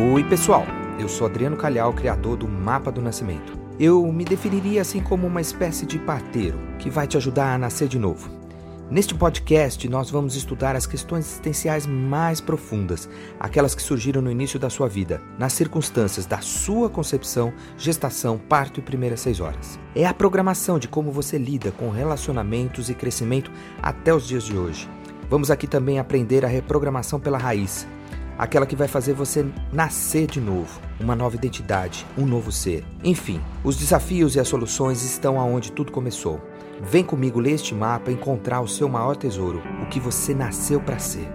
Oi, pessoal. Eu sou Adriano Calhau, criador do Mapa do Nascimento. Eu me definiria assim como uma espécie de parteiro que vai te ajudar a nascer de novo. Neste podcast, nós vamos estudar as questões existenciais mais profundas, aquelas que surgiram no início da sua vida, nas circunstâncias da sua concepção, gestação, parto e primeiras seis horas. É a programação de como você lida com relacionamentos e crescimento até os dias de hoje. Vamos aqui também aprender a reprogramação pela raiz, aquela que vai fazer você nascer de novo, uma nova identidade, um novo ser. Enfim, os desafios e as soluções estão aonde tudo começou. Vem comigo ler este mapa e encontrar o seu maior tesouro, o que você nasceu para ser.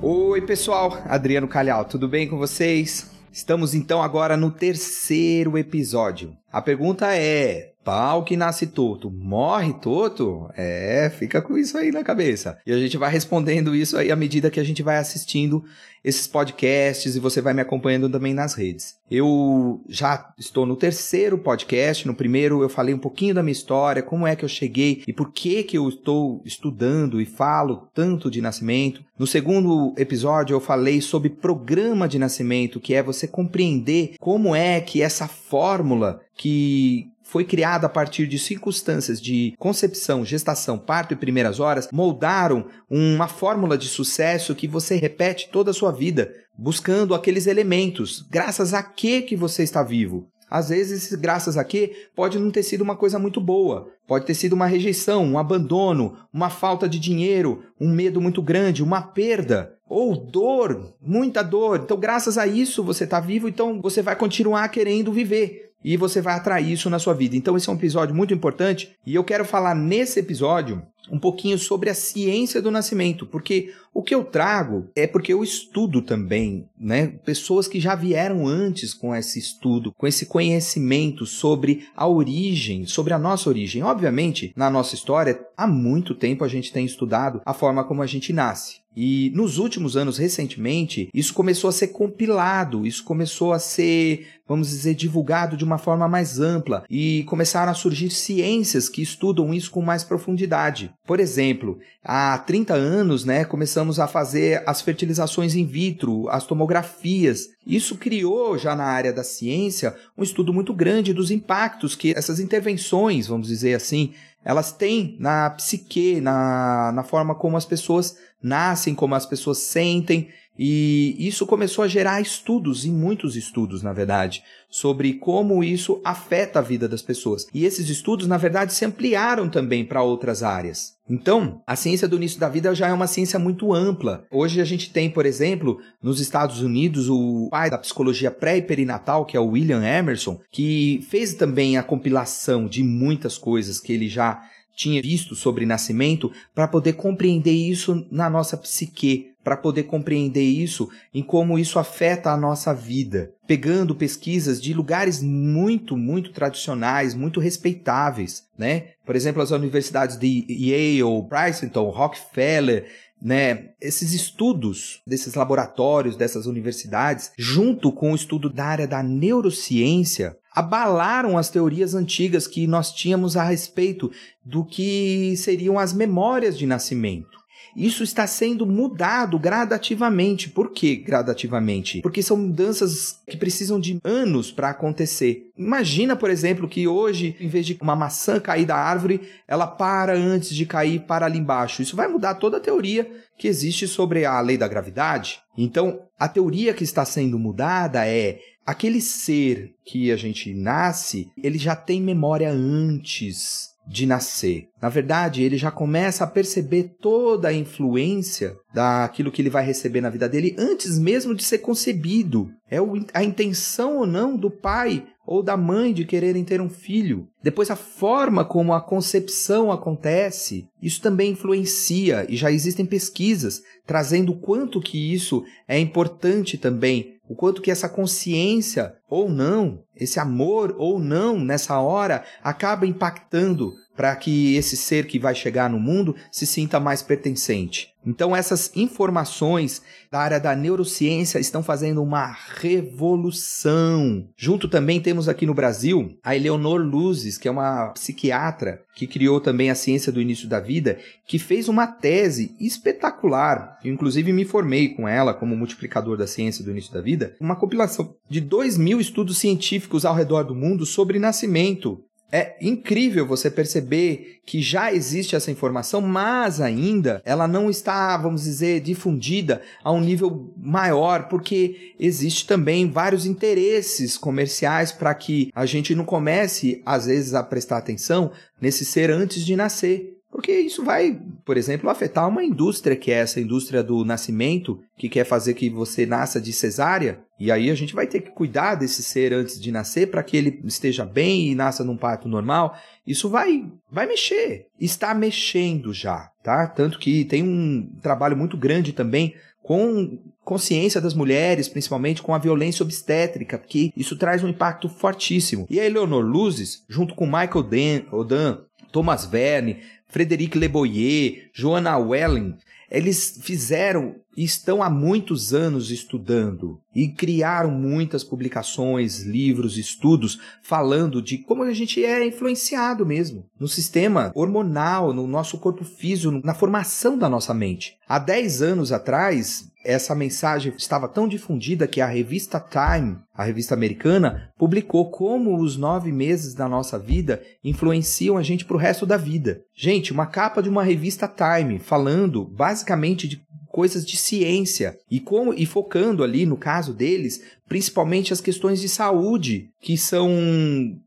Oi, pessoal, Adriano Calhau, tudo bem com vocês? Estamos então agora no terceiro episódio. A pergunta é: pau que nasce torto, morre torto? É, fica com isso aí na cabeça. E a gente vai respondendo isso aí à medida que a gente vai assistindo esses podcasts e você vai me acompanhando também nas redes. Eu já estou no terceiro podcast. No primeiro eu falei um pouquinho da minha história, como é que eu cheguei e por que que eu estou estudando e falo tanto de nascimento. No segundo episódio eu falei sobre programa de nascimento, que é você compreender como é que essa fórmula que foi criada a partir de circunstâncias de concepção, gestação, parto e primeiras horas, moldaram uma fórmula de sucesso que você repete toda a sua vida, buscando aqueles elementos, graças a que que você está vivo. Às vezes, graças a que, pode não ter sido uma coisa muito boa. Pode ter sido uma rejeição, um abandono, uma falta de dinheiro, um medo muito grande, uma perda ou dor, muita dor. Então, graças a isso, você está vivo, então você vai continuar querendo viver e você vai atrair isso na sua vida. Então, esse é um episódio muito importante e eu quero falar nesse episódio um pouquinho sobre a ciência do nascimento, porque o que eu trago é porque eu estudo também, né? Pessoas que já vieram antes com esse estudo, com esse conhecimento sobre a origem, sobre a nossa origem. Obviamente, na nossa história, há muito tempo a gente tem estudado a forma como a gente nasce. E nos últimos anos, recentemente, isso começou a ser compilado, isso começou a ser, vamos dizer, divulgado de uma forma mais ampla e começaram a surgir ciências que estudam isso com mais profundidade. Por exemplo, há 30 anos, né, começamos a fazer as fertilizações in vitro, as tomografias. Isso criou já na área da ciência um estudo muito grande dos impactos que essas intervenções, vamos dizer assim, elas têm na psique, na, na forma como as pessoas nascem, como as pessoas sentem. E isso começou a gerar estudos, e muitos estudos, na verdade, sobre como isso afeta a vida das pessoas. E esses estudos, na verdade, se ampliaram também para outras áreas. Então, a ciência do início da vida já é uma ciência muito ampla. Hoje a gente tem, por exemplo, nos Estados Unidos, o pai da psicologia pré e perinatal, que é o William Emerson, que fez também a compilação de muitas coisas que ele já tinha visto sobre nascimento para poder compreender isso na nossa psique, para poder compreender isso em como isso afeta a nossa vida, pegando pesquisas de lugares muito, muito tradicionais, muito respeitáveis, né? Por exemplo, as universidades de Yale, Princeton, Rockefeller, né, esses estudos desses laboratórios, dessas universidades, junto com o estudo da área da neurociência, abalaram as teorias antigas que nós tínhamos a respeito do que seriam as memórias de nascimento. Isso está sendo mudado gradativamente. Por que gradativamente? Porque são mudanças que precisam de anos para acontecer. Imagina, por exemplo, que hoje, em vez de uma maçã cair da árvore, ela para antes de cair para ali embaixo. Isso vai mudar toda a teoria que existe sobre a lei da gravidade. Então, a teoria que está sendo mudada é aquele ser que a gente nasce, ele já tem memória antes de nascer. Na verdade, ele já começa a perceber toda a influência daquilo que ele vai receber na vida dele antes mesmo de ser concebido. É a intenção ou não do pai ou da mãe de quererem ter um filho. Depois, a forma como a concepção acontece, isso também influencia e já existem pesquisas trazendo o quanto que isso é importante também o quanto que essa consciência ou não, esse amor ou não nessa hora acaba impactando para que esse ser que vai chegar no mundo se sinta mais pertencente. Então, essas informações da área da neurociência estão fazendo uma revolução. Junto também temos aqui no Brasil a Eleonor Luzes, que é uma psiquiatra que criou também a ciência do início da vida, que fez uma tese espetacular inclusive me formei com ela como multiplicador da ciência do início da vida, uma compilação de 2 mil estudos científicos ao redor do mundo sobre nascimento. É incrível você perceber que já existe essa informação, mas ainda ela não está, vamos dizer, difundida a um nível maior, porque existe também vários interesses comerciais para que a gente não comece, às vezes, a prestar atenção nesse ser antes de nascer. Porque isso vai, por exemplo, afetar uma indústria que é essa indústria do nascimento, que quer fazer que você nasça de cesárea. E aí a gente vai ter que cuidar desse ser antes de nascer para que ele esteja bem e nasça num parto normal. Isso vai vai mexer. Está mexendo já, tá? Tanto que tem um trabalho muito grande também com consciência das mulheres, principalmente com a violência obstétrica, porque isso traz um impacto fortíssimo. E a Eleanor Luzes, junto com Michael Dan, Odan, Thomas Verne, Frederic Leboyer, Joanna Welling, eles fizeram estão há muitos anos estudando e criaram muitas publicações, livros, estudos falando de como a gente é influenciado mesmo no sistema hormonal, no nosso corpo físico, na formação da nossa mente. Há 10 anos atrás, essa mensagem estava tão difundida que a revista Time, a revista americana, publicou como os nove meses da nossa vida influenciam a gente para o resto da vida. Gente, uma capa de uma revista Time falando basicamente de coisas de ciência. E e focando ali no caso deles, principalmente as questões de saúde que são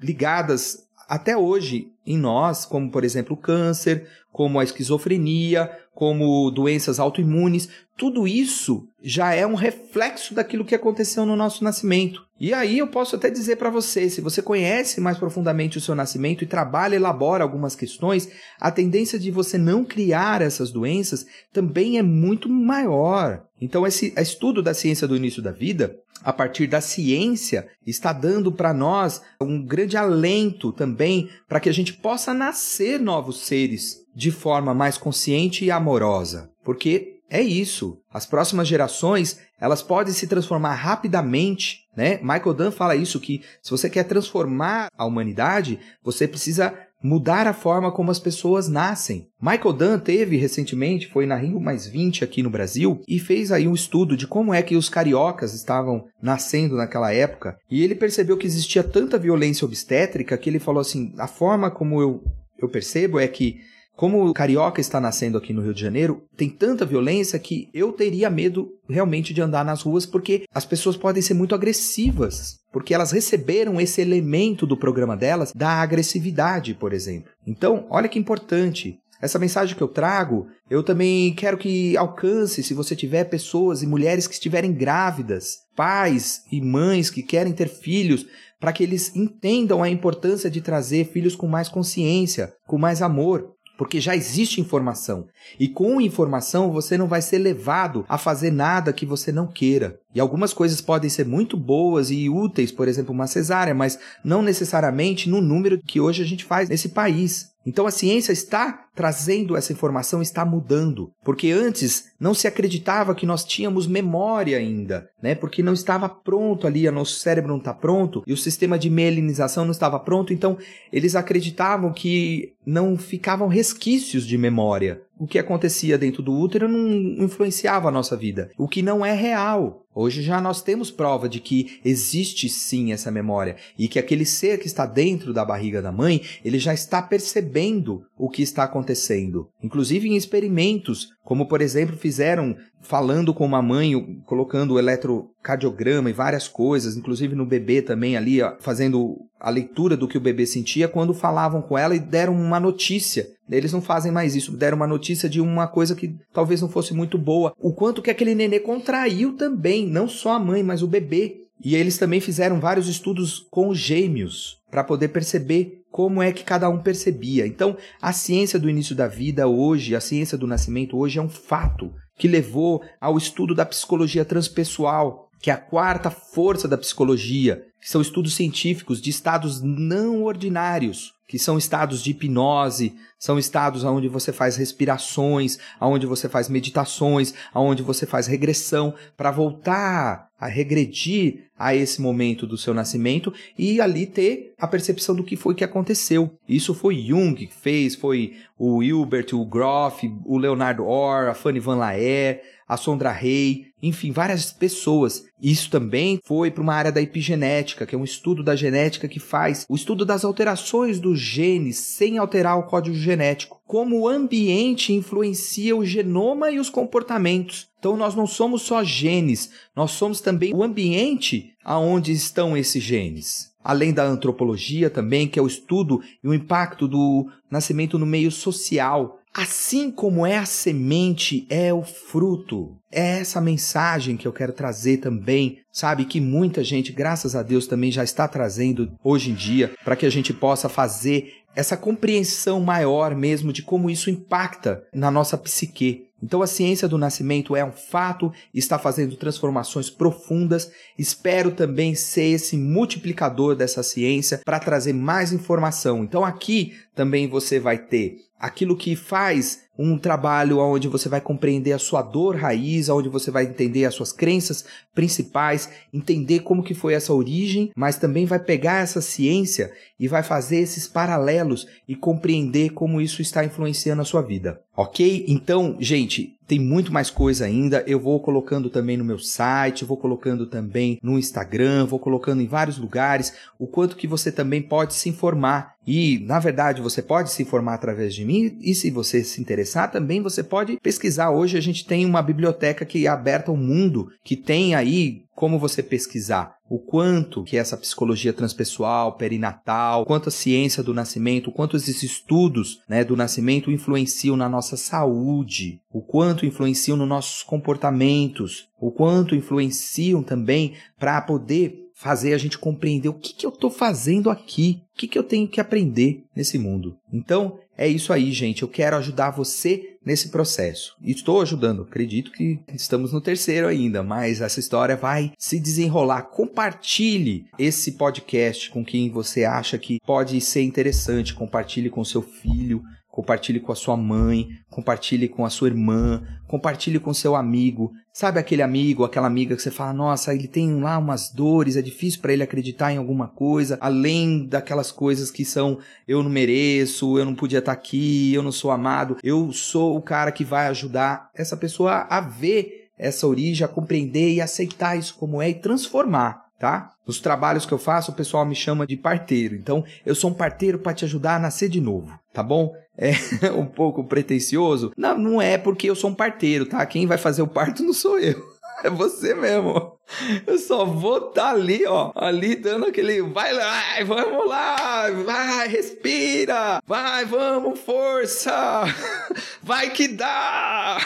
ligadas até hoje em nós, como por exemplo o câncer, como a esquizofrenia, como doenças autoimunes, tudo isso já é um reflexo daquilo que aconteceu no nosso nascimento. E aí eu posso até dizer para você, se você conhece mais profundamente o seu nascimento e trabalha, elabora algumas questões, a tendência de você não criar essas doenças também é muito maior. Então esse estudo da ciência do início da vida, a partir da ciência, está dando para nós um grande alento também para que a gente possa nascer novos seres de forma mais consciente e amorosa. Porque é isso. As próximas gerações, elas podem se transformar rapidamente, né? Michael Dunn fala isso que se você quer transformar a humanidade, você precisa mudar a forma como as pessoas nascem. Michael Dunn teve recentemente, foi na Rio Mais 20 aqui no Brasil, e fez aí um estudo de como é que os cariocas estavam nascendo naquela época, e ele percebeu que existia tanta violência obstétrica que ele falou assim: a forma como eu, eu percebo é que como o carioca está nascendo aqui no Rio de Janeiro, tem tanta violência que eu teria medo realmente de andar nas ruas porque as pessoas podem ser muito agressivas, porque elas receberam esse elemento do programa delas da agressividade, por exemplo. Então, olha que importante. Essa mensagem que eu trago, eu também quero que alcance, se você tiver pessoas e mulheres que estiverem grávidas, pais e mães que querem ter filhos, para que eles entendam a importância de trazer filhos com mais consciência, com mais amor porque já existe informação. E com informação você não vai ser levado a fazer nada que você não queira. E algumas coisas podem ser muito boas e úteis, por exemplo, uma cesárea, mas não necessariamente no número que hoje a gente faz nesse país. Então a ciência está trazendo essa informação, está mudando, porque antes não se acreditava que nós tínhamos memória ainda, né? Porque não estava pronto ali, o nosso cérebro não está pronto e o sistema de mielinização não estava pronto, então eles acreditavam que não ficavam resquícios de memória. O que acontecia dentro do útero não influenciava a nossa vida, o que não é real. Hoje já nós temos prova de que existe sim essa memória e que aquele ser que está dentro da barriga da mãe, ele já está percebendo o que está acontecendo. Inclusive em experimentos, como por exemplo fizeram falando com uma mãe, colocando o eletrocardiograma e várias coisas, inclusive no bebê também ali, fazendo a leitura do que o bebê sentia quando falavam com ela e deram uma notícia. Eles não fazem mais isso, deram uma notícia de uma coisa que talvez não fosse muito boa. O quanto que aquele nenê contraiu também, não só a mãe, mas o bebê. E eles também fizeram vários estudos com gêmeos para poder perceber como é que cada um percebia. Então, a ciência do início da vida hoje, a ciência do nascimento hoje é um fato que levou ao estudo da psicologia transpessoal, que é a quarta força da psicologia, que são estudos científicos de estados não ordinários, que são estados de hipnose, são estados onde você faz respirações, onde você faz meditações, onde você faz regressão para voltar a regredir a esse momento do seu nascimento e ali ter a percepção do que foi que aconteceu. Isso foi Jung que fez, foi o Hilbert, o Groff, o Leonardo Orr, a Fanny Van Laer, a Sondra Rey, enfim, várias pessoas. Isso também foi para uma área da epigenética, que é um estudo da genética que faz o estudo das alterações dos genes sem alterar o código genético. Como o ambiente influencia o genoma e os comportamentos. Então nós não somos só genes, nós somos também o ambiente aonde estão esses genes. Além da antropologia também, que é o estudo e o impacto do nascimento no meio social, Assim como é a semente, é o fruto. É essa mensagem que eu quero trazer também, sabe? Que muita gente, graças a Deus, também já está trazendo hoje em dia, para que a gente possa fazer essa compreensão maior mesmo de como isso impacta na nossa psique. Então a ciência do nascimento é um fato, está fazendo transformações profundas. Espero também ser esse multiplicador dessa ciência para trazer mais informação. Então aqui também você vai ter aquilo que faz um trabalho onde você vai compreender a sua dor raiz, onde você vai entender as suas crenças principais, entender como que foi essa origem, mas também vai pegar essa ciência e vai fazer esses paralelos e compreender como isso está influenciando a sua vida. Ok? Então, gente, tem muito mais coisa ainda. Eu vou colocando também no meu site, vou colocando também no Instagram, vou colocando em vários lugares o quanto que você também pode se informar. E, na verdade, você pode se informar através de mim e se você se interessar, também você pode pesquisar. Hoje a gente tem uma biblioteca que é aberta ao mundo, que tem aí como você pesquisar o quanto que essa psicologia transpessoal, perinatal, quanto a ciência do nascimento, quanto esses estudos né, do nascimento influenciam na nossa saúde, o quanto influenciam nos nossos comportamentos, o quanto influenciam também para poder fazer a gente compreender o que, que eu estou fazendo aqui, o que, que eu tenho que aprender nesse mundo. Então, é isso aí, gente. Eu quero ajudar você nesse processo. E estou ajudando. Acredito que estamos no terceiro ainda, mas essa história vai se desenrolar. Compartilhe esse podcast com quem você acha que pode ser interessante. Compartilhe com seu filho, compartilhe com a sua mãe, compartilhe com a sua irmã, compartilhe com seu amigo. Sabe aquele amigo, aquela amiga que você fala, nossa, ele tem lá umas dores, é difícil para ele acreditar em alguma coisa, além daquelas coisas que são eu não mereço, eu não podia estar tá aqui, eu não sou amado. Eu sou o cara que vai ajudar essa pessoa a ver essa origem, a compreender e aceitar isso como é e transformar tá? Nos trabalhos que eu faço, o pessoal me chama de parteiro. Então, eu sou um parteiro para te ajudar a nascer de novo, tá bom? É um pouco pretencioso? Não, não é porque eu sou um parteiro, tá? Quem vai fazer o parto não sou eu. É você mesmo. Eu só vou estar tá ali, ó, ali dando aquele vai lá, vamos lá, vai, respira, vai, vamos, força, vai que dá,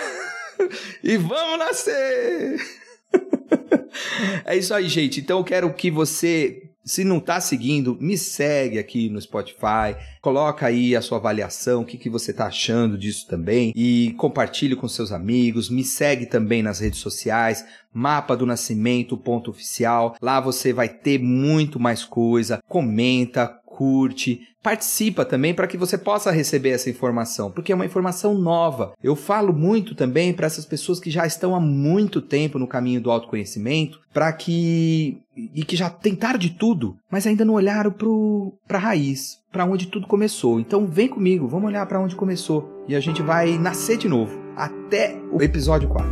e vamos nascer é isso aí, gente. Então eu quero que você, se não está seguindo, me segue aqui no Spotify, coloca aí a sua avaliação, o que, que você está achando disso também e compartilhe com seus amigos. Me segue também nas redes sociais, mapa do nascimento ponto oficial. Lá você vai ter muito mais coisa. Comenta, curte, participa também para que você possa receber essa informação, porque é uma informação nova. Eu falo muito também para essas pessoas que já estão há muito tempo no caminho do autoconhecimento, para que e que já tentaram de tudo, mas ainda não olharam para a raiz, para onde tudo começou. Então vem comigo, vamos olhar para onde começou e a gente vai nascer de novo até o episódio 4.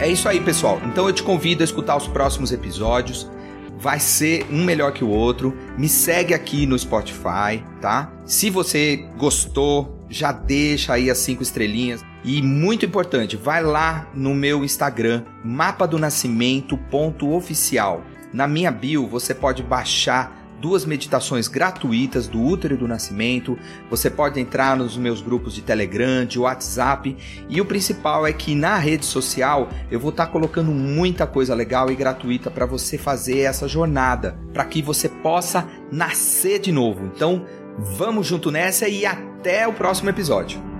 É isso aí, pessoal. Então eu te convido a escutar os próximos episódios vai ser um melhor que o outro. Me segue aqui no Spotify, tá? Se você gostou, já deixa aí as cinco estrelinhas. E muito importante, vai lá no meu Instagram, mapa do. Na minha bio você pode baixar duas meditações gratuitas do útero do nascimento. Você pode entrar nos meus grupos de Telegram, de WhatsApp. E o principal é que na rede social eu vou estar tá colocando muita coisa legal e gratuita para você fazer essa jornada, para que você possa nascer de novo. Então, vamos junto nessa e até o próximo episódio.